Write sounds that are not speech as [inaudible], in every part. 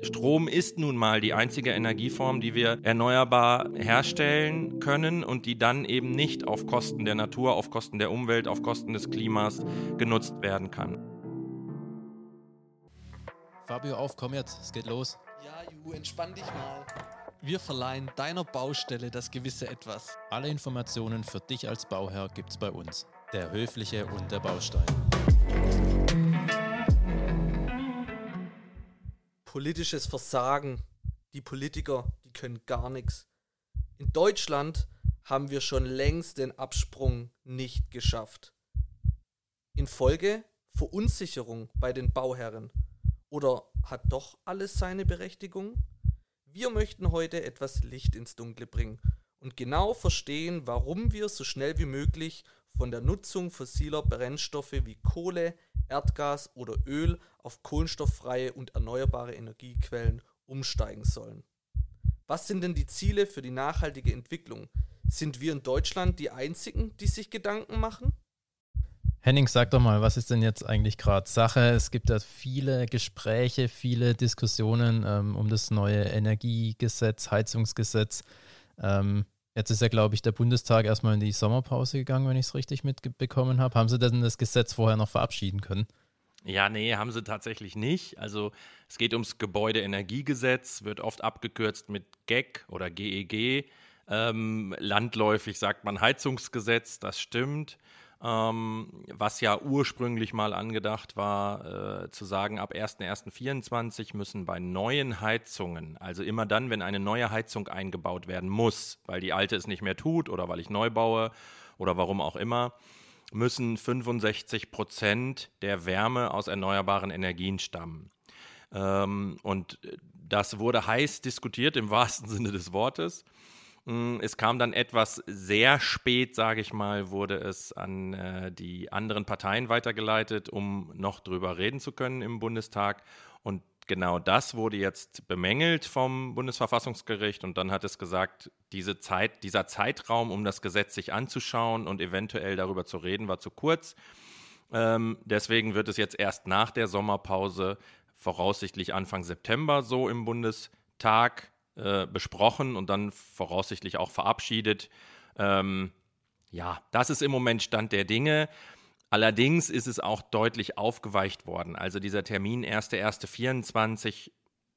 Strom ist nun mal die einzige Energieform, die wir erneuerbar herstellen können und die dann eben nicht auf Kosten der Natur, auf Kosten der Umwelt, auf Kosten des Klimas genutzt werden kann. Fabio, auf, komm jetzt, es geht los. Ja, Ju, entspann dich mal. Wir verleihen deiner Baustelle das gewisse Etwas. Alle Informationen für dich als Bauherr gibt's bei uns. Der Höfliche und der Baustein. Politisches Versagen. Die Politiker, die können gar nichts. In Deutschland haben wir schon längst den Absprung nicht geschafft. Infolge Verunsicherung bei den Bauherren. Oder hat doch alles seine Berechtigung? Wir möchten heute etwas Licht ins Dunkle bringen und genau verstehen, warum wir so schnell wie möglich von der Nutzung fossiler Brennstoffe wie Kohle, Erdgas oder Öl auf kohlenstofffreie und erneuerbare Energiequellen umsteigen sollen. Was sind denn die Ziele für die nachhaltige Entwicklung? Sind wir in Deutschland die Einzigen, die sich Gedanken machen? Henning, sag doch mal, was ist denn jetzt eigentlich gerade Sache? Es gibt da viele Gespräche, viele Diskussionen ähm, um das neue Energiegesetz, Heizungsgesetz. Ähm, Jetzt ist ja, glaube ich, der Bundestag erstmal in die Sommerpause gegangen, wenn ich es richtig mitbekommen habe. Haben Sie denn das Gesetz vorher noch verabschieden können? Ja, nee, haben sie tatsächlich nicht. Also es geht ums Gebäudeenergiegesetz, wird oft abgekürzt mit GEG oder GEG. E ähm, landläufig sagt man Heizungsgesetz, das stimmt ähm, was ja ursprünglich mal angedacht war, äh, zu sagen, ab 1.1.24 müssen bei neuen Heizungen, also immer dann, wenn eine neue Heizung eingebaut werden muss, weil die alte es nicht mehr tut oder weil ich neu baue oder warum auch immer, müssen 65 Prozent der Wärme aus erneuerbaren Energien stammen. Ähm, und das wurde heiß diskutiert im wahrsten [laughs] Sinne des Wortes. Hm, es kam dann etwas sehr spät, sage ich mal, wurde es an äh, die anderen Parteien weitergeleitet, um noch drüber reden zu können im Bundestag. Und genau das wurde jetzt bemängelt vom Bundesverfassungsgericht und dann hat es gesagt, diese Zeit, dieser Zeitraum, um das Gesetz sich anzuschauen und eventuell darüber zu reden, war zu kurz. Ähm, deswegen wird es jetzt erst nach der Sommerpause, voraussichtlich Anfang September, so im Bundestag äh, besprochen und dann voraussichtlich auch verabschiedet. Ähm, ja, das ist im Moment Stand der Dinge. Allerdings ist es auch deutlich aufgeweicht worden. Also dieser Termin 1.1.24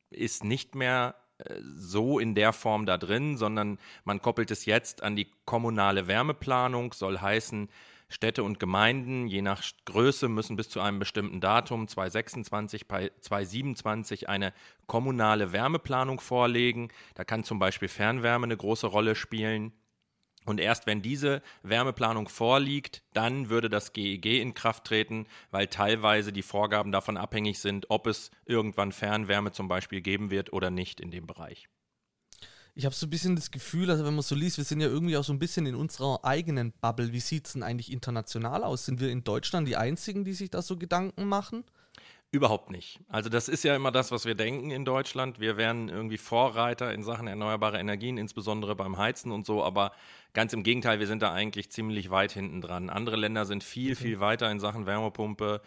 ist nicht mehr äh, so in der Form da drin, sondern man koppelt es jetzt an die kommunale Wärmeplanung, soll heißen, Städte und Gemeinden, je nach Größe, müssen bis zu einem bestimmten Datum, 2026, 2027, eine kommunale Wärmeplanung vorlegen. Da kann zum Beispiel Fernwärme eine große Rolle spielen. Und erst wenn diese Wärmeplanung vorliegt, dann würde das GEG e in Kraft treten, weil teilweise die Vorgaben davon abhängig sind, ob es irgendwann Fernwärme zum Beispiel geben wird oder nicht in dem Bereich ich habe so ein bisschen das Gefühl, also wenn man so liest, wir sind ja irgendwie auch so ein bisschen in unserer eigenen Bubble. Wie sieht es denn eigentlich international aus? Sind wir in Deutschland die Einzigen, die sich da so Gedanken machen? Überhaupt nicht. Also das ist ja immer das, was wir denken in Deutschland. Wir wären irgendwie Vorreiter in Sachen erneuerbare Energien, insbesondere beim Heizen und so, aber ganz im Gegenteil, wir sind da eigentlich ziemlich weit hinten dran. Andere Länder sind viel, okay. viel weiter in Sachen Wärmepumpe.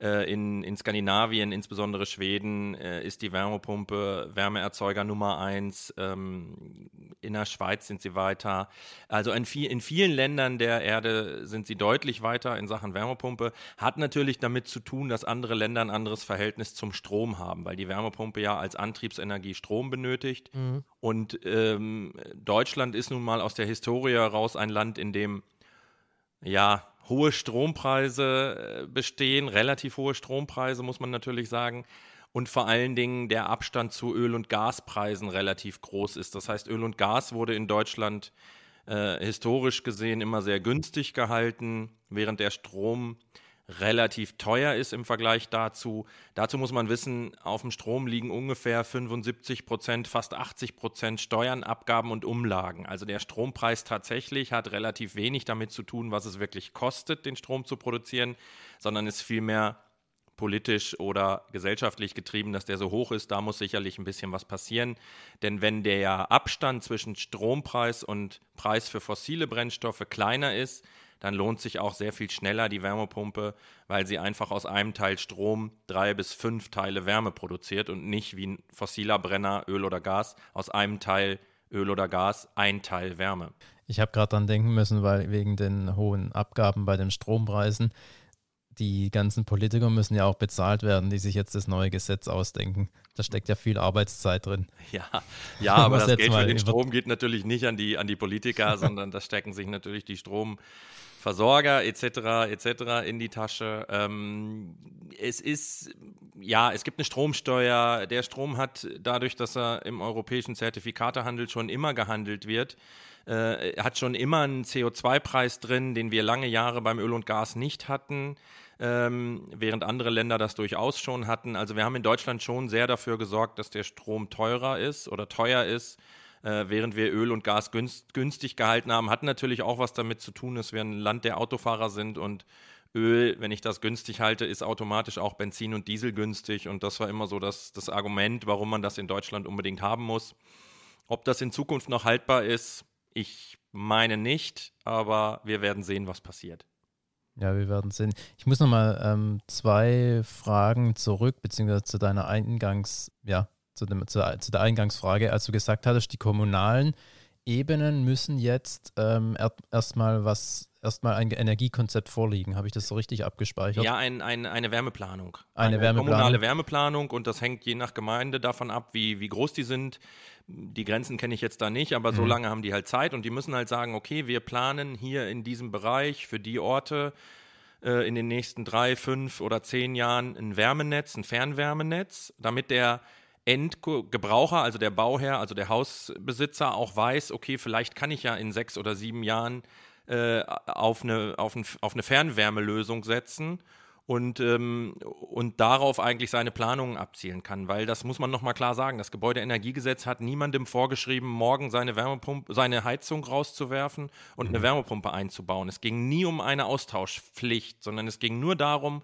Äh, in, in Skandinavien, insbesondere Schweden, äh, ist die Wärmepumpe Wärmeerzeuger Nummer eins. Ähm, in der Schweiz sind sie weiter. Also in, viel, in vielen Ländern der Erde sind sie deutlich weiter in Sachen Wärmepumpe. Hat natürlich damit zu tun, dass andere Länder ein anderes Verhältnis zum Strom haben, weil die Wärmepumpe ja als Antriebsenergie Strom benötigt. Mhm. Und ähm, Deutschland ist nun mal aus der Historie heraus ein Land, in dem ja, hohe Strompreise äh, bestehen, relativ hohe Strompreise, muss man natürlich sagen. Und vor allen Dingen der Abstand zu Öl- und Gaspreisen relativ groß ist. Das heißt, Öl und Gas wurde in Deutschland äh, historisch gesehen immer sehr günstig gehalten, während der Strom relativ teuer ist im Vergleich dazu. Dazu muss man wissen, auf dem Strom liegen ungefähr 75 Prozent, fast 80 Prozent Steuern, Abgaben und Umlagen. Also der Strompreis tatsächlich hat relativ wenig damit zu tun, was es wirklich kostet, den Strom zu produzieren, sondern ist vielmehr politisch oder gesellschaftlich getrieben, dass der so hoch ist. Da muss sicherlich ein bisschen was passieren. Denn wenn der Abstand zwischen Strompreis und Preis für fossile Brennstoffe kleiner ist, dann lohnt sich auch sehr viel schneller die Wärmepumpe, weil sie einfach aus einem Teil Strom drei bis fünf Teile Wärme produziert und nicht wie ein fossiler Brenner, Öl oder Gas, aus einem Teil Öl oder Gas ein Teil Wärme. Ich habe gerade dran denken müssen, weil wegen den hohen Abgaben bei den Strompreisen die ganzen Politiker müssen ja auch bezahlt werden, die sich jetzt das neue Gesetz ausdenken. Da steckt ja viel Arbeitszeit drin. [laughs] Ja, ja aber das Geld für den Strom geht natürlich nicht an die, an die Politiker, sondern da stecken sich natürlich die Stromversorger etc. etc. in die Tasche. Ähm, es ist, ja, es gibt eine Stromsteuer. Der Strom hat dadurch, dass er im europäischen Zertifikatehandel schon immer gehandelt wird, äh, hat schon immer einen CO2-Preis drin, den wir lange Jahre beim Öl und Gas nicht hatten ähm, während andere Länder das durchaus schon hatten. Also wir haben in Deutschland schon sehr dafür gesorgt, dass der Strom teurer ist oder teuer ist, äh, während wir Öl und Gas günst, günstig gehalten haben. Hat natürlich auch was damit zu tun, dass wir ein Land der Autofahrer sind und Öl, wenn ich das günstig halte, ist automatisch auch Benzin und Diesel günstig. Und das war immer so das, das Argument, warum man das in Deutschland unbedingt haben muss. Ob das in Zukunft noch haltbar ist, ich meine nicht, aber wir werden sehen, was passiert. Ja, wir werden sehen. Ich muss nochmal ähm, zwei Fragen zurück, beziehungsweise zu deiner Eingangs, ja, zu, dem, zu, zu, der Eingangsfrage, als du gesagt hattest, die kommunalen Ebenen müssen jetzt ähm, erstmal was, erstmal ein Energiekonzept vorliegen. Habe ich das so richtig abgespeichert? Ja, ein, ein, eine Wärmeplanung. Eine, eine Wärmeplanung. kommunale Wärmeplanung und das hängt je nach Gemeinde davon ab, wie, wie groß die sind. Die Grenzen kenne ich jetzt da nicht, aber mhm. so lange haben die halt Zeit und die müssen halt sagen, okay, wir planen hier in diesem Bereich für die Orte äh, in den nächsten drei, fünf oder zehn Jahren ein Wärmenetz, ein Fernwärmenetz, damit der Endgebraucher, also der Bauherr, also der Hausbesitzer auch weiß, okay, vielleicht kann ich ja in sechs oder sieben Jahren äh, auf, eine, auf, ein, auf eine Fernwärmelösung setzen und, ähm, und darauf eigentlich seine Planungen abzielen kann. Weil das muss man nochmal klar sagen, das Gebäudeenergiegesetz hat niemandem vorgeschrieben, morgen seine Wärmepumpe, seine Heizung rauszuwerfen und mhm. eine Wärmepumpe einzubauen. Es ging nie um eine Austauschpflicht, sondern es ging nur darum,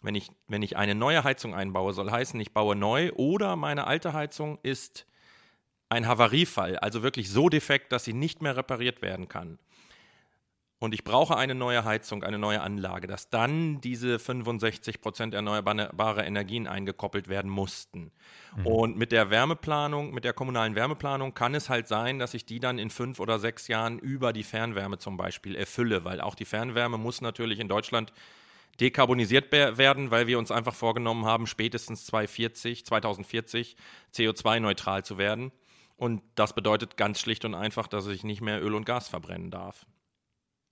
wenn ich, wenn ich eine neue Heizung einbaue, soll heißen, ich baue neu oder meine alte Heizung ist ein Havariefall, also wirklich so defekt, dass sie nicht mehr repariert werden kann und ich brauche eine neue Heizung, eine neue Anlage, dass dann diese 65 Prozent erneuerbare Energien eingekoppelt werden mussten. Mhm. Und mit der Wärmeplanung, mit der kommunalen Wärmeplanung kann es halt sein, dass ich die dann in fünf oder sechs Jahren über die Fernwärme zum Beispiel erfülle, weil auch die Fernwärme muss natürlich in Deutschland dekarbonisiert werden, weil wir uns einfach vorgenommen haben, spätestens 2040, 2040 CO2-neutral zu werden. Und das bedeutet ganz schlicht und einfach, dass ich nicht mehr Öl und Gas verbrennen darf.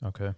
Okay.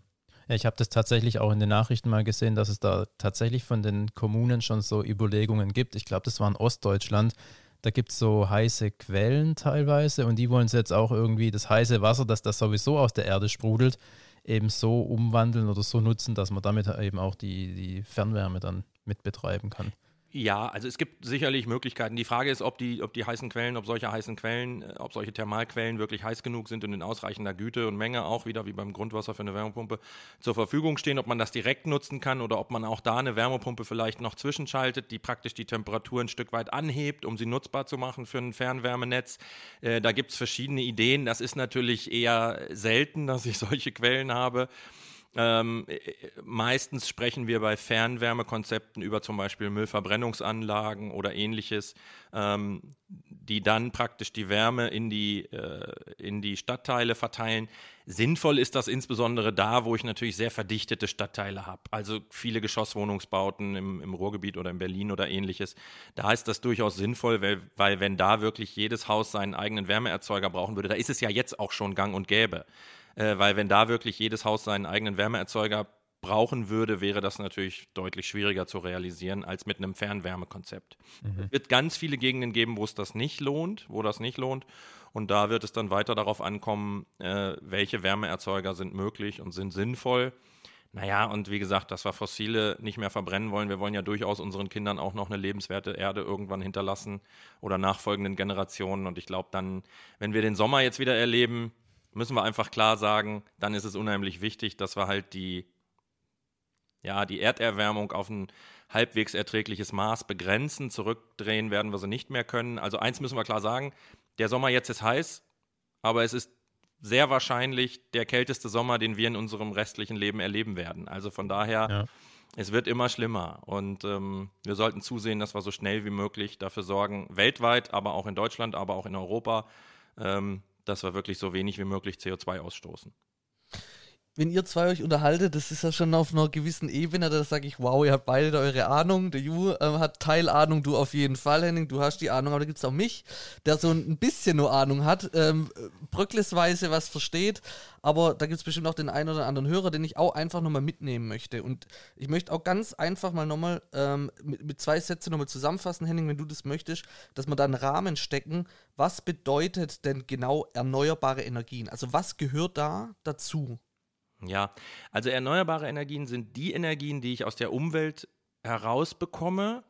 Ja, ich habe das tatsächlich auch in den Nachrichten mal gesehen, dass es da tatsächlich von den Kommunen schon so Überlegungen gibt. Ich glaube, das war in Ostdeutschland. Da gibt es so heiße Quellen teilweise und die wollen jetzt auch irgendwie das heiße Wasser, das das sowieso aus der Erde sprudelt, eben so umwandeln oder so nutzen, dass man damit eben auch die, die Fernwärme dann mit betreiben kann. Ja, also es gibt sicherlich Möglichkeiten. Die Frage ist, ob die, ob die heißen Quellen, ob solche heißen Quellen, äh, ob solche Thermalquellen wirklich heiß genug sind und in ausreichender Güte und Menge auch wieder wie beim Grundwasser für eine Wärmepumpe zur Verfügung stehen, ob man das direkt nutzen kann oder ob man auch da eine Wärmepumpe vielleicht noch zwischenschaltet, die praktisch die Temperatur ein Stück weit anhebt, um sie nutzbar zu machen für ein Fernwärmenetz. Äh, da gibt es verschiedene Ideen. Das ist natürlich eher selten, dass ich [laughs] solche Quellen habe. Ähm, äh, meistens sprechen wir bei Fernwärmekonzepten über zum Beispiel Müllverbrennungsanlagen oder ähnliches, ähm, die dann praktisch die Wärme in die, äh, in die Stadtteile verteilen. Sinnvoll ist das insbesondere da, wo ich natürlich sehr verdichtete Stadtteile habe, also viele Geschosswohnungsbauten im, im Ruhrgebiet oder in Berlin oder ähnliches. Da ist das durchaus sinnvoll, weil, weil wenn da wirklich jedes Haus seinen eigenen Wärmeerzeuger brauchen würde, da ist es ja jetzt auch schon gang und gäbe äh, weil wenn da wirklich jedes Haus seinen eigenen Wärmeerzeuger brauchen würde, wäre das natürlich deutlich schwieriger zu realisieren als mit einem Fernwärmekonzept. Mhm. Es wird ganz viele Gegenden geben, wo es das nicht lohnt, wo das nicht lohnt. Und da wird es dann weiter darauf ankommen, äh, welche Wärmeerzeuger sind möglich und sind sinnvoll. Naja, und wie gesagt, dass wir Fossile nicht mehr verbrennen wollen. Wir wollen ja durchaus unseren Kindern auch noch eine lebenswerte Erde irgendwann hinterlassen oder nachfolgenden Generationen. Und ich glaube dann, wenn wir den Sommer jetzt wieder erleben, müssen wir einfach klar sagen, dann ist es unheimlich wichtig, dass wir halt die, ja, die Erderwärmung auf ein halbwegs erträgliches Maß begrenzen. Zurückdrehen werden wir sie nicht mehr können. Also eins müssen wir klar sagen, der Sommer jetzt ist heiß, aber es ist sehr wahrscheinlich der kälteste Sommer, den wir in unserem restlichen Leben erleben werden. Also von daher, ja. es wird immer schlimmer. Und ähm, wir sollten zusehen, dass wir so schnell wie möglich dafür sorgen, weltweit, aber auch in Deutschland, aber auch in Europa, ähm, dass wir wirklich so wenig wie möglich CO2 ausstoßen wenn ihr zwei euch unterhaltet, das ist ja schon auf einer gewissen Ebene, da sage ich, wow, ihr habt beide eure Ahnung. Der Ju äh, hat Teilahnung, du auf jeden Fall, Henning, du hast die Ahnung, aber da gibt es auch mich, der so ein bisschen nur Ahnung hat, ähm, bröcklisweise was versteht, aber da gibt es bestimmt auch den einen oder anderen Hörer, den ich auch einfach nochmal mitnehmen möchte. Und ich möchte auch ganz einfach mal nochmal ähm, mit, mit zwei Sätzen nochmal zusammenfassen, Henning, wenn du das möchtest, dass wir da einen Rahmen stecken. Was bedeutet denn genau erneuerbare Energien? Also was gehört da dazu? Ja, also erneuerbare Energien sind die Energien, die ich aus der Umwelt herausbekomme,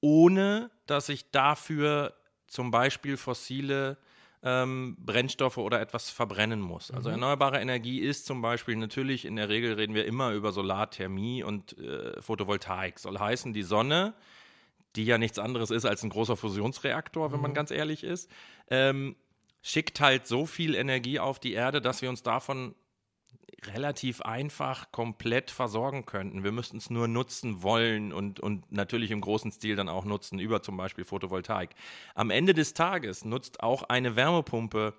ohne dass ich dafür zum Beispiel fossile ähm, Brennstoffe oder etwas verbrennen muss. Also mhm. erneuerbare Energie ist zum Beispiel natürlich, in der Regel reden wir immer über Solarthermie und äh, Photovoltaik. Soll heißen, die Sonne, die ja nichts anderes ist als ein großer Fusionsreaktor, wenn mhm. man ganz ehrlich ist, ähm, schickt halt so viel Energie auf die Erde, dass wir uns davon relativ einfach komplett versorgen könnten. Wir müssten es nur nutzen wollen und, und natürlich im großen Stil dann auch nutzen, über zum Beispiel Photovoltaik. Am Ende des Tages nutzt auch eine Wärmepumpe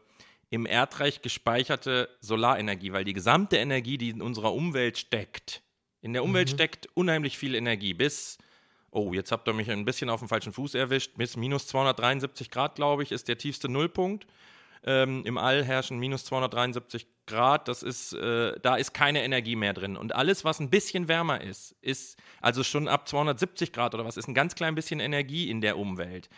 im Erdreich gespeicherte Solarenergie, weil die gesamte Energie, die in unserer Umwelt steckt, in der Umwelt mhm. steckt unheimlich viel Energie bis Oh, jetzt habt ihr mich ein bisschen auf dem falschen Fuß erwischt. Bis minus 273 Grad, glaube ich, ist der tiefste Nullpunkt. Ähm, Im All herrschen minus 273 Grad. Das ist, äh, da ist keine Energie mehr drin. Und alles, was ein bisschen wärmer ist, ist also schon ab 270 Grad oder was, ist ein ganz klein bisschen Energie in der Umwelt.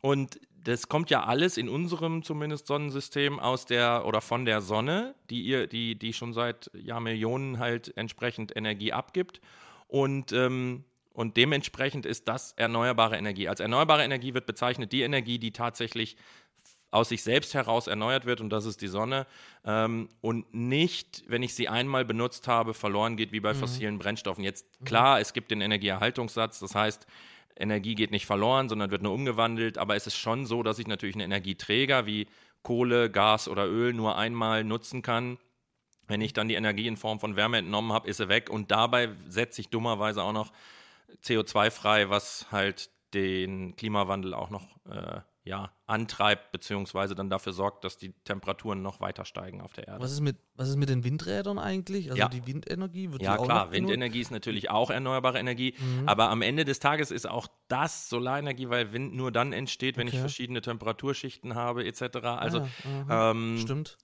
Und das kommt ja alles in unserem zumindest Sonnensystem aus der oder von der Sonne, die ihr, die, die schon seit Jahrmillionen halt entsprechend Energie abgibt. Und ähm, und dementsprechend ist das erneuerbare Energie. Als erneuerbare Energie wird bezeichnet die Energie, die tatsächlich aus sich selbst heraus erneuert wird und das ist die Sonne ähm, und nicht, wenn ich sie einmal benutzt habe, verloren geht wie bei mhm. fossilen Brennstoffen. Jetzt mhm. klar, es gibt den Energieerhaltungssatz, das heißt, Energie geht nicht verloren, sondern wird nur umgewandelt, aber es ist schon so, dass ich natürlich einen Energieträger wie Kohle, Gas oder Öl nur einmal nutzen kann. Wenn ich dann die Energie in Form von Wärme entnommen habe, ist sie weg und dabei setze ich dummerweise auch noch CO2 frei, was halt den Klimawandel auch noch äh, ja, antreibt, beziehungsweise dann dafür sorgt, dass die Temperaturen noch weiter steigen auf der Erde. Was ist mit, was ist mit den Windrädern eigentlich? Also ja. die Windenergie? Wird ja, klar, Windenergie ist natürlich auch erneuerbare Energie, mhm. aber am Ende des Tages ist auch das Solarenergie, weil Wind nur dann entsteht, wenn okay. ich verschiedene Temperaturschichten habe, etc. Also, ah, ähm, stimmt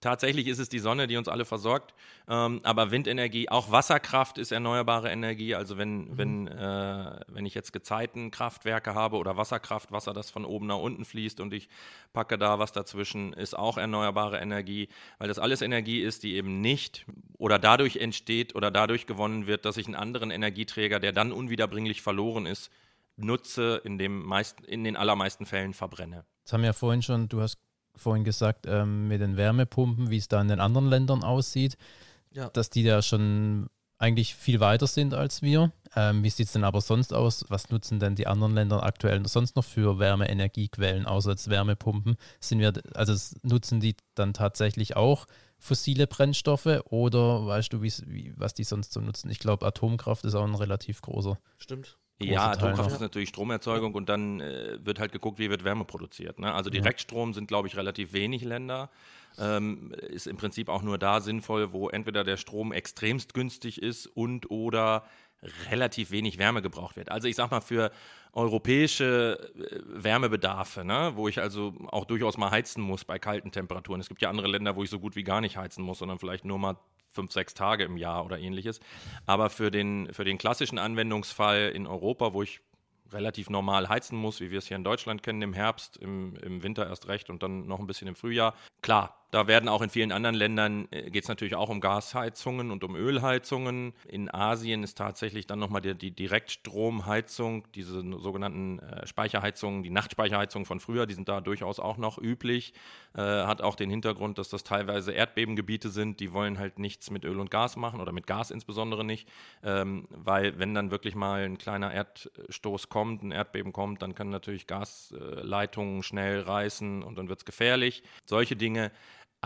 tatsächlich ist es die Sonne, die uns alle versorgt. Ähm, aber Windenergie, auch Wasserkraft ist erneuerbare Energie. Also wenn, mhm. wenn, äh, wenn ich jetzt Gezeitenkraftwerke habe oder Wasserkraft, Wasser, das von oben nach unten fließt und ich packe da was dazwischen, ist auch erneuerbare Energie, weil das alles Energie ist, die eben nicht oder dadurch entsteht oder dadurch gewonnen wird, dass ich einen anderen Energieträger, der dann unwiederbringlich verloren ist, nutze, in, dem meist, in den allermeisten Fällen verbrenne. Das haben wir ja vorhin schon, du hast vorhin gesagt, ähm, mit den Wärmepumpen, wie es da in den anderen Ländern aussieht, ja. dass die da schon eigentlich viel weiter sind als wir. Ähm, wie sieht es denn aber sonst aus? Was nutzen denn die anderen Länder aktuell sonst noch für Wärmeenergiequellen, außer als Wärmepumpen? Sind wir, also nutzen die dann tatsächlich auch fossile Brennstoffe oder weißt du, wie, was die sonst so nutzen? Ich glaube, Atomkraft ist auch ein relativ großer. Stimmt. Ja, Atomkraft ist natürlich Stromerzeugung und dann äh, wird halt geguckt, wie wird Wärme produziert. Ne? Also Direktstrom sind, glaube ich, relativ wenig Länder. Ähm, ist im Prinzip auch nur da sinnvoll, wo entweder der Strom extremst günstig ist und oder relativ wenig Wärme gebraucht wird. Also ich sag mal, für europäische äh, Wärmebedarfe, ne, wo ich also auch durchaus mal heizen muss bei kalten Temperaturen. Es gibt ja andere Länder, wo ich so gut wie gar nicht heizen muss, sondern vielleicht nur mal fünf, sechs Tage im Jahr oder ähnliches. Aber für den, für den klassischen Anwendungsfall in Europa, wo ich relativ normal heizen muss, wie wir es hier in Deutschland kennen, im Herbst, im, im Winter erst recht und dann noch ein bisschen im Frühjahr. Klar, da werden auch in vielen anderen Ländern, äh, geht es natürlich auch um Gasheizungen und um Ölheizungen. In Asien ist tatsächlich dann nochmal die, die Direktstromheizung, diese sogenannten äh, Speicherheizungen, die Nachtspeicherheizungen von früher, die sind da durchaus auch noch üblich. Äh, hat auch den Hintergrund, dass das teilweise Erdbebengebiete sind, die wollen halt nichts mit Öl und Gas machen oder mit Gas insbesondere nicht, ähm, weil wenn dann wirklich mal ein kleiner Erdstoß kommt, ein Erdbeben kommt, dann können natürlich Gasleitungen schnell reißen und dann wird es gefährlich. Solche Dinge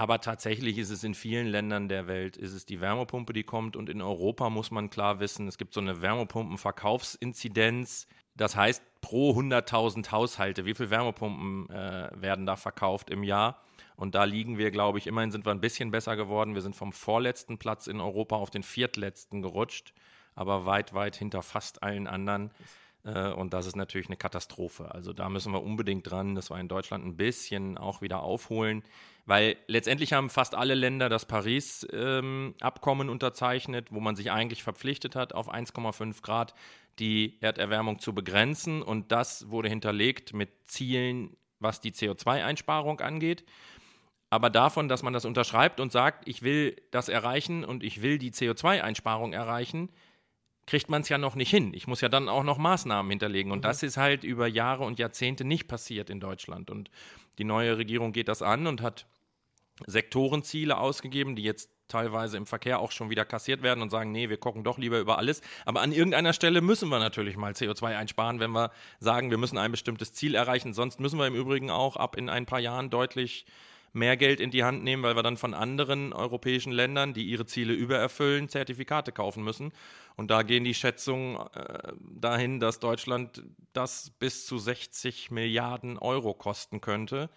Aber tatsächlich ist es in vielen Ländern der Welt, ist es die Wärmepumpe, die kommt. Und in Europa muss man klar wissen, es gibt so eine Wärmepumpenverkaufsinzidenz. Das heißt, pro 100.000 Haushalte, wie viele Wärmepumpen äh, werden da verkauft im Jahr? Und da liegen wir, glaube ich, immerhin sind wir ein bisschen besser geworden. Wir sind vom vorletzten Platz in Europa auf den viertletzten gerutscht, aber weit, weit hinter fast allen anderen. Äh, und das ist natürlich eine Katastrophe. Also da müssen wir unbedingt dran, dass wir in Deutschland ein bisschen auch wieder aufholen. Weil letztendlich haben fast alle Länder das Paris-Abkommen unterzeichnet, wo man sich eigentlich verpflichtet hat, auf 1,5 Grad die Erderwärmung zu begrenzen. Und das wurde hinterlegt mit Zielen, was die CO2-Einsparung angeht. Aber davon, dass man das unterschreibt und sagt, ich will das erreichen und ich will die CO2-Einsparung erreichen, kriegt man es ja noch nicht hin. Ich muss ja dann auch noch Maßnahmen hinterlegen. Und mhm. das ist halt über Jahre und Jahrzehnte nicht passiert in Deutschland. Und die neue Regierung geht das an und hat Sektorenziele ausgegeben, die jetzt teilweise im Verkehr auch schon wieder kassiert werden und sagen, nee, wir gucken doch lieber über alles. Aber an irgendeiner Stelle müssen wir natürlich mal CO2 einsparen, wenn wir sagen, wir müssen ein bestimmtes Ziel erreichen. Sonst müssen wir im Übrigen auch ab in ein paar Jahren deutlich mehr Geld in die Hand nehmen, weil wir dann von anderen europäischen Ländern, die ihre Ziele übererfüllen, Zertifikate kaufen müssen. Und da gehen die Schätzungen äh, dahin, dass Deutschland das bis zu 60 Milliarden Euro kosten könnte.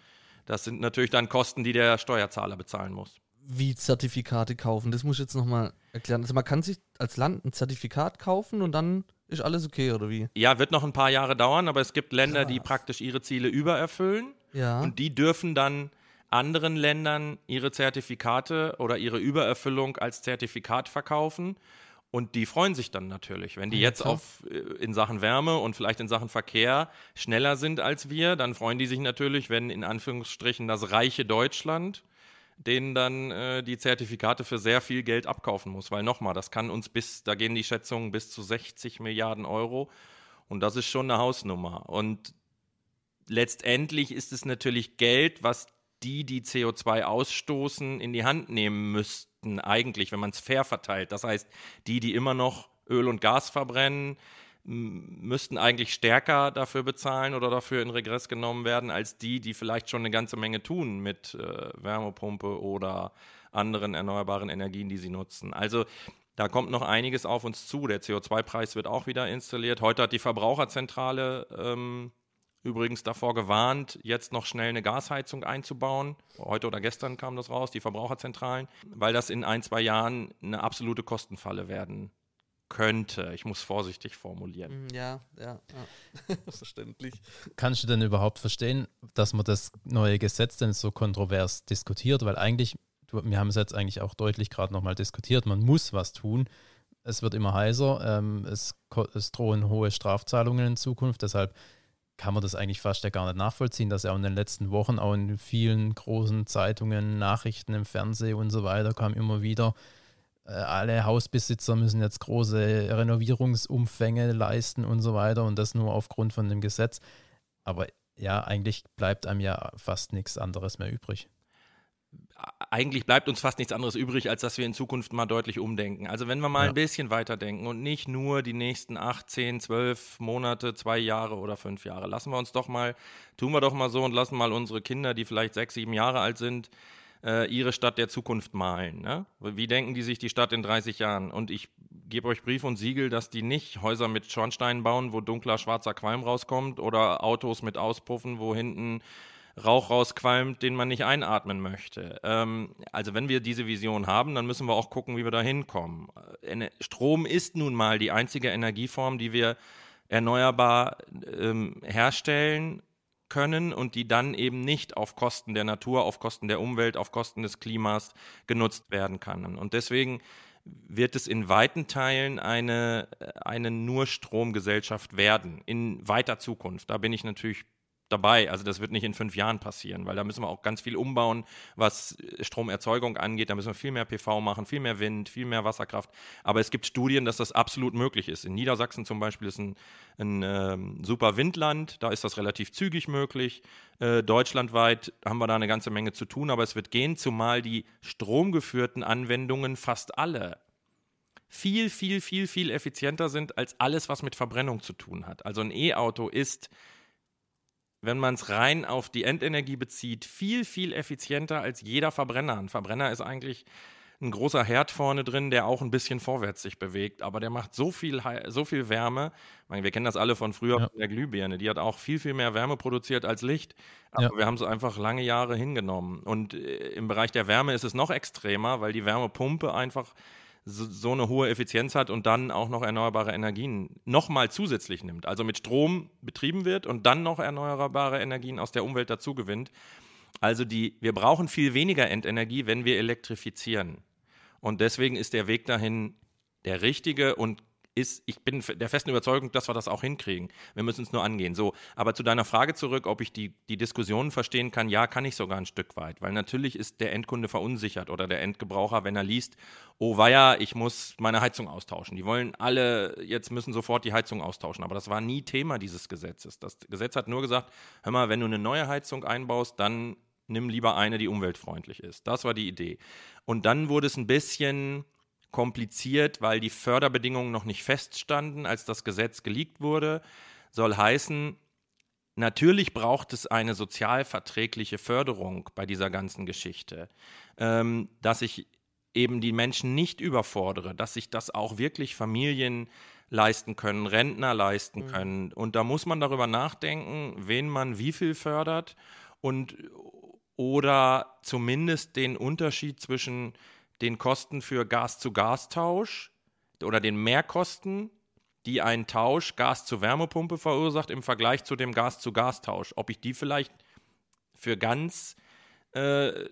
Das sind natürlich dann Kosten, die der Steuerzahler bezahlen muss. Wie Zertifikate kaufen, das muss ich jetzt nochmal erklären. Also man kann sich als Land ein Zertifikat kaufen und dann ist alles okay, oder wie? Ja, wird noch ein paar Jahre dauern, aber es gibt Länder, Krass. die praktisch ihre Ziele übererfüllen. Ja. Und die dürfen dann anderen Ländern ihre Zertifikate oder ihre Übererfüllung als Zertifikat verkaufen. Und die freuen sich dann natürlich. Wenn die jetzt auf, äh, in Sachen Wärme und vielleicht in Sachen Verkehr schneller sind als wir, dann freuen die sich natürlich, wenn in Anführungsstrichen das reiche Deutschland denen dann äh, die Zertifikate für sehr viel Geld abkaufen muss. Weil nochmal, das kann uns bis, da gehen die Schätzungen bis zu 60 Milliarden Euro. Und das ist schon eine Hausnummer. Und letztendlich ist es natürlich Geld, was die, die CO2 ausstoßen, in die Hand nehmen müssten, eigentlich, wenn man es fair verteilt. Das heißt, die, die immer noch Öl und Gas verbrennen, müssten eigentlich stärker dafür bezahlen oder dafür in Regress genommen werden, als die, die vielleicht schon eine ganze Menge tun mit äh, Wärmepumpe oder anderen erneuerbaren Energien, die sie nutzen. Also da kommt noch einiges auf uns zu. Der CO2-Preis wird auch wieder installiert. Heute hat die Verbraucherzentrale ähm, übrigens davor gewarnt, jetzt noch schnell eine Gasheizung einzubauen. Heute oder gestern kam das raus, die Verbraucherzentralen, weil das in ein, zwei Jahren eine absolute Kostenfalle werden könnte. Ich muss vorsichtig formulieren. Mm, ja, ja, ja. [laughs] verständlich. Kannst du denn überhaupt verstehen, dass man das neue Gesetz denn so kontrovers diskutiert? Weil eigentlich, wir haben es jetzt eigentlich auch deutlich gerade nochmal diskutiert, man muss was tun. Es wird immer heißer, ähm, es, es drohen hohe Strafzahlungen in Zukunft, deshalb kann man das eigentlich fast ja gar nicht nachvollziehen, dass ja auch in den letzten Wochen auch in vielen großen Zeitungen, Nachrichten im Fernsehen und so weiter kam immer wieder, äh, alle Hausbesitzer müssen jetzt große Renovierungsumfänge leisten und so weiter und das nur aufgrund von dem Gesetz. Aber ja, eigentlich bleibt einem ja fast nichts anderes mehr übrig eigentlich bleibt uns fast nichts anderes übrig, als dass wir in Zukunft mal deutlich umdenken. Also wenn wir mal ja. ein bisschen weiterdenken und nicht nur die nächsten acht, zehn, zwölf Monate, zwei Jahre oder fünf Jahre, lassen wir uns doch mal, tun wir doch mal so und lassen mal unsere Kinder, die vielleicht sechs, sieben Jahre alt sind, äh, ihre Stadt der Zukunft malen. Ne? Wie denken die sich die Stadt in 30 Jahren? Und ich gebe euch Brief und Siegel, dass die nicht Häuser mit Schornsteinen bauen, wo dunkler schwarzer Qualm rauskommt oder Autos mit Auspuffen, wo hinten Rauch rausqualmt, den man nicht einatmen möchte. Ähm, also wenn wir diese Vision haben, dann müssen wir auch gucken, wie wir da hinkommen. Äh, Strom ist nun mal die einzige Energieform, die wir erneuerbar ähm, herstellen können und die dann eben nicht auf Kosten der Natur, auf Kosten der Umwelt, auf Kosten des Klimas genutzt werden kann. Und deswegen wird es in weiten Teilen eine, eine nur Stromgesellschaft werden, in weiter Zukunft. Da bin ich natürlich dabei. Also das wird nicht in fünf Jahren passieren, weil da müssen wir auch ganz viel umbauen, was Stromerzeugung angeht. Da müssen wir viel mehr PV machen, viel mehr Wind, viel mehr Wasserkraft. Aber es gibt Studien, dass das absolut möglich ist. In Niedersachsen zum Beispiel ist ein, ein äh, super Windland, da ist das relativ zügig möglich. Äh, deutschlandweit haben wir da eine ganze Menge zu tun, aber es wird gehen, zumal die stromgeführten Anwendungen fast alle viel, viel, viel, viel effizienter sind als alles, was mit Verbrennung zu tun hat. Also ein E-Auto ist wenn man es rein auf die Endenergie bezieht, viel, viel effizienter als jeder Verbrenner. Ein Verbrenner ist eigentlich ein großer Herd vorne drin, der auch ein bisschen vorwärts sich bewegt, aber der macht so viel, so viel Wärme. Meine, wir kennen das alle von früher ja. von der Glühbirne. Die hat auch viel, viel mehr Wärme produziert als Licht. Aber ja. wir haben es einfach lange Jahre hingenommen. Und äh, im Bereich der Wärme ist es noch extremer, weil die Wärmepumpe einfach so, so eine hohe Effizienz hat und dann auch noch erneuerbare Energien nochmal zusätzlich nimmt. Also mit Strom betrieben wird und dann noch erneuerbare Energien aus der Umwelt dazu gewinnt. Also die, wir brauchen viel weniger Endenergie, wenn wir elektrifizieren. Und deswegen ist der Weg dahin der richtige und ist, ich bin der festen Überzeugung, dass wir das auch hinkriegen. Wir müssen es nur angehen. So, aber zu deiner Frage zurück, ob ich die, die Diskussionen verstehen kann, ja, kann ich sogar ein Stück weit, weil natürlich ist der Endkunde verunsichert oder der Endgebraucher, wenn er liest, oh weia, ich muss meine Heizung austauschen. Die wollen alle, jetzt müssen sofort die Heizung austauschen. Aber das war nie Thema dieses Gesetzes. Das Gesetz hat nur gesagt, hör mal, wenn du eine neue Heizung einbaust, dann nimm lieber eine, die umweltfreundlich ist. Das war die Idee. Und dann wurde es ein bisschen kompliziert, weil die Förderbedingungen noch nicht feststanden, als das Gesetz geleakt wurde. Soll heißen, natürlich braucht es eine sozialverträgliche Förderung bei dieser ganzen Geschichte, ähm, dass ich eben die Menschen nicht überfordere, dass sich das auch wirklich Familien leisten können, Rentner leisten mhm. können. Und da muss man darüber nachdenken, wen man wie viel fördert und oder zumindest den Unterschied zwischen den Kosten für Gas-zu-Gas-Tausch oder den Mehrkosten, die ein Tausch Gas zur Wärmepumpe verursacht im Vergleich zu dem Gas-zu-Gas-Tausch. Ob ich die vielleicht für ganz äh,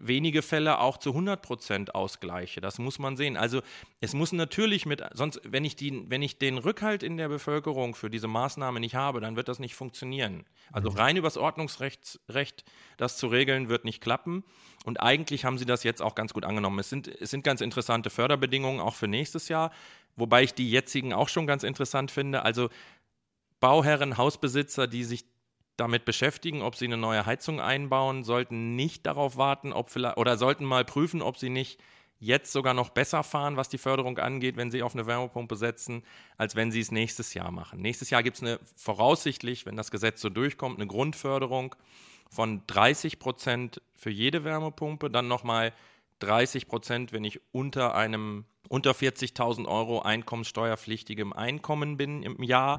wenige Fälle auch zu 100 Prozent ausgleiche. Das muss man sehen. Also es muss natürlich mit, sonst, wenn ich, die, wenn ich den Rückhalt in der Bevölkerung für diese Maßnahme nicht habe, dann wird das nicht funktionieren. Also mhm. rein übers Ordnungsrecht Recht, das zu regeln, wird nicht klappen. Und eigentlich haben sie das jetzt auch ganz gut angenommen. Es sind, es sind ganz interessante Förderbedingungen auch für nächstes Jahr, wobei ich die jetzigen auch schon ganz interessant finde. Also Bauherren, Hausbesitzer, die sich damit beschäftigen, ob sie eine neue Heizung einbauen, sollten nicht darauf warten, ob vielleicht, oder sollten mal prüfen, ob sie nicht jetzt sogar noch besser fahren, was die Förderung angeht, wenn sie auf eine Wärmepumpe setzen, als wenn sie es nächstes Jahr machen. Nächstes Jahr gibt es eine voraussichtlich, wenn das Gesetz so durchkommt, eine Grundförderung von 30 Prozent für jede Wärmepumpe, dann nochmal 30 Prozent, wenn ich unter einem unter 40.000 Euro einkommenssteuerpflichtigem Einkommen bin im Jahr.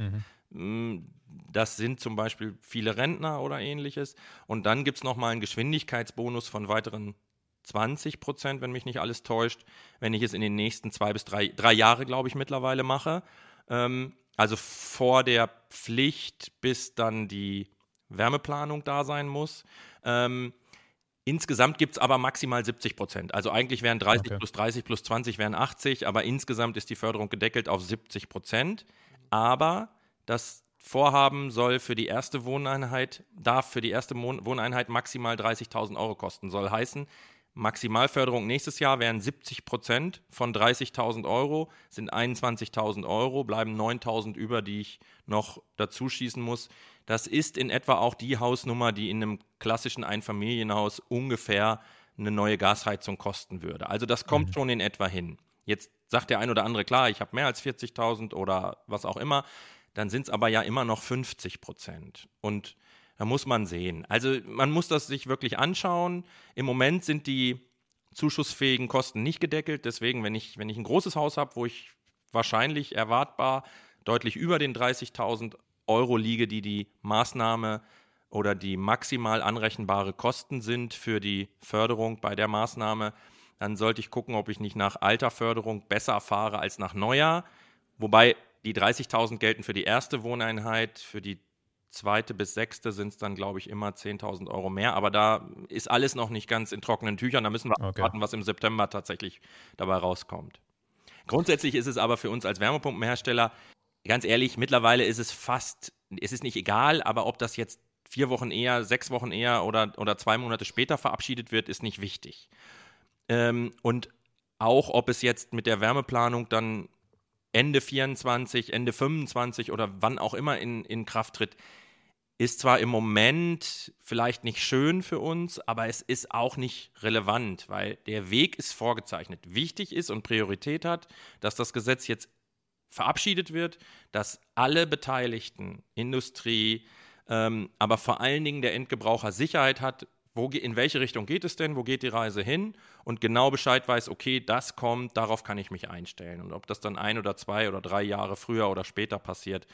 Mhm. Das sind zum Beispiel viele Rentner oder ähnliches. Und dann gibt es nochmal einen Geschwindigkeitsbonus von weiteren 20 Prozent, wenn mich nicht alles täuscht, wenn ich es in den nächsten zwei bis drei, drei Jahre, glaube ich, mittlerweile mache. Ähm, also vor der Pflicht, bis dann die Wärmeplanung da sein muss. Ähm, insgesamt gibt es aber maximal 70 Prozent. Also eigentlich wären 30 okay. plus 30 plus 20 wären 80, aber insgesamt ist die Förderung gedeckelt auf 70 Prozent. Aber das Vorhaben soll für die erste Wohneinheit, darf für die erste Wohneinheit maximal 30.000 Euro kosten. Soll heißen, Maximalförderung nächstes Jahr wären 70 Prozent von 30.000 Euro, sind 21.000 Euro, bleiben 9.000 über, die ich noch dazu schießen muss. Das ist in etwa auch die Hausnummer, die in einem klassischen Einfamilienhaus ungefähr eine neue Gasheizung kosten würde. Also das kommt mhm. schon in etwa hin. Jetzt sagt der ein oder andere, klar, ich habe mehr als 40.000 oder was auch immer, dann sind es aber ja immer noch 50 Prozent. Und da muss man sehen. Also man muss das sich wirklich anschauen. Im Moment sind die zuschussfähigen Kosten nicht gedeckelt. Deswegen, wenn ich, wenn ich ein großes Haus habe, wo ich wahrscheinlich erwartbar deutlich über den 30.000 Euro liege, die die Maßnahme oder die maximal anrechenbare Kosten sind für die Förderung bei der Maßnahme, dann sollte ich gucken, ob ich nicht nach alter Förderung besser fahre als nach neuer. Wobei die 30.000 gelten für die erste Wohneinheit, für die zweite bis sechste sind es dann, glaube ich, immer 10.000 Euro mehr. Aber da ist alles noch nicht ganz in trockenen Tüchern. Da müssen wir okay. warten, was im September tatsächlich dabei rauskommt. Grundsätzlich ist es aber für uns als Wärmepumpenhersteller, ganz ehrlich, mittlerweile ist es fast, es ist nicht egal, aber ob das jetzt vier Wochen eher, sechs Wochen eher oder, oder zwei Monate später verabschiedet wird, ist nicht wichtig. Ähm, und auch, ob es jetzt mit der Wärmeplanung dann Ende 24, Ende 25 oder wann auch immer in, in Kraft tritt, ist zwar im Moment vielleicht nicht schön für uns, aber es ist auch nicht relevant, weil der Weg ist vorgezeichnet. Wichtig ist und Priorität hat, dass das Gesetz jetzt verabschiedet wird, dass alle Beteiligten, Industrie, ähm, aber vor allen Dingen der Endgebraucher Sicherheit hat, wo, in welche Richtung geht es denn, wo geht die Reise hin und genau Bescheid weiß, okay, das kommt, darauf kann ich mich einstellen. Und ob das dann ein oder zwei oder drei Jahre früher oder später passiert,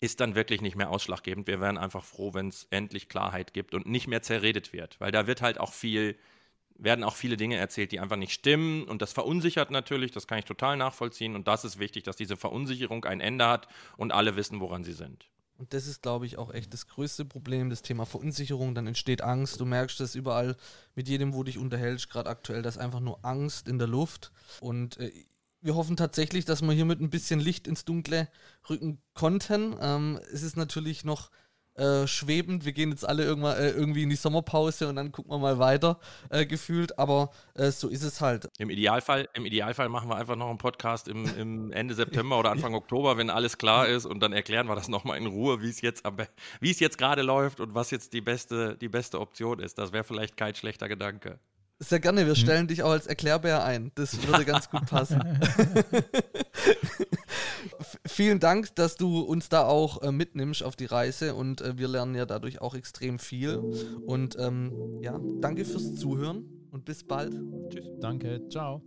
ist dann wirklich nicht mehr ausschlaggebend. Wir wären einfach froh, wenn es endlich Klarheit gibt und nicht mehr zerredet wird, weil da wird halt auch viel, werden auch viele Dinge erzählt, die einfach nicht stimmen und das verunsichert natürlich, das kann ich total nachvollziehen und das ist wichtig, dass diese Verunsicherung ein Ende hat und alle wissen, woran sie sind. Und das ist, glaube ich, auch echt das größte Problem, das Thema Verunsicherung. Dann entsteht Angst. Du merkst das überall mit jedem, wo dich unterhältst, gerade aktuell, da ist einfach nur Angst in der Luft. Und äh, wir hoffen tatsächlich, dass wir hier mit ein bisschen Licht ins Dunkle rücken konnten. Ähm, es ist natürlich noch äh, schwebend. Wir gehen jetzt alle irgendwann, äh, irgendwie in die Sommerpause und dann gucken wir mal weiter, äh, gefühlt. Aber äh, so ist es halt. Im Idealfall, Im Idealfall machen wir einfach noch einen Podcast im, im Ende September oder Anfang [laughs] Oktober, wenn alles klar ist und dann erklären wir das nochmal in Ruhe, wie es jetzt, wie es jetzt gerade läuft und was jetzt die beste, die beste Option ist. Das wäre vielleicht kein schlechter Gedanke. Sehr gerne, wir hm. stellen hm. dich auch als Erklärbär ein. Das würde ganz gut passen. [laughs] Vielen Dank, dass du uns da auch äh, mitnimmst auf die Reise und äh, wir lernen ja dadurch auch extrem viel. Und ähm, ja, danke fürs Zuhören und bis bald. Tschüss. Danke, ciao.